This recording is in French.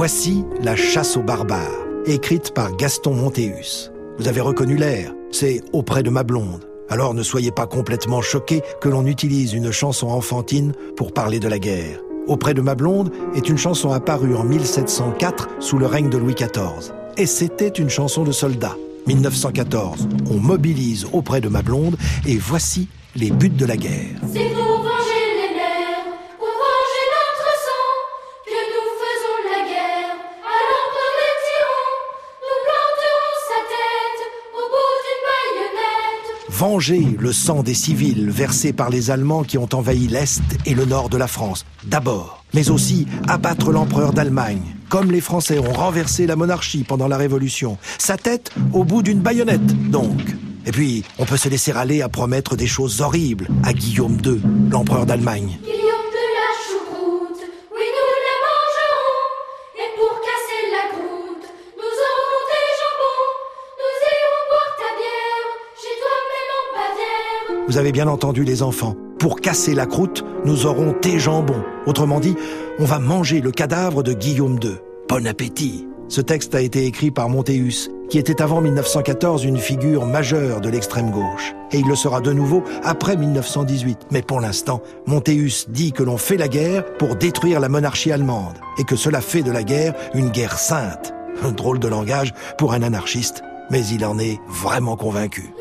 Voici La chasse aux barbares, écrite par Gaston Montéus. Vous avez reconnu l'air, c'est Auprès de ma blonde. Alors ne soyez pas complètement choqués que l'on utilise une chanson enfantine pour parler de la guerre. Auprès de ma blonde est une chanson apparue en 1704 sous le règne de Louis XIV. Et c'était une chanson de soldats. 1914, on mobilise auprès de ma blonde et voici les buts de la guerre. Venger le sang des civils versé par les Allemands qui ont envahi l'Est et le Nord de la France, d'abord, mais aussi abattre l'empereur d'Allemagne, comme les Français ont renversé la monarchie pendant la Révolution. Sa tête au bout d'une baïonnette, donc. Et puis, on peut se laisser aller à promettre des choses horribles à Guillaume II, l'empereur d'Allemagne. Vous avez bien entendu les enfants. Pour casser la croûte, nous aurons tes jambons. Autrement dit, on va manger le cadavre de Guillaume II. Bon appétit Ce texte a été écrit par Montéus, qui était avant 1914 une figure majeure de l'extrême gauche. Et il le sera de nouveau après 1918. Mais pour l'instant, Montéus dit que l'on fait la guerre pour détruire la monarchie allemande, et que cela fait de la guerre une guerre sainte. Un drôle de langage pour un anarchiste, mais il en est vraiment convaincu.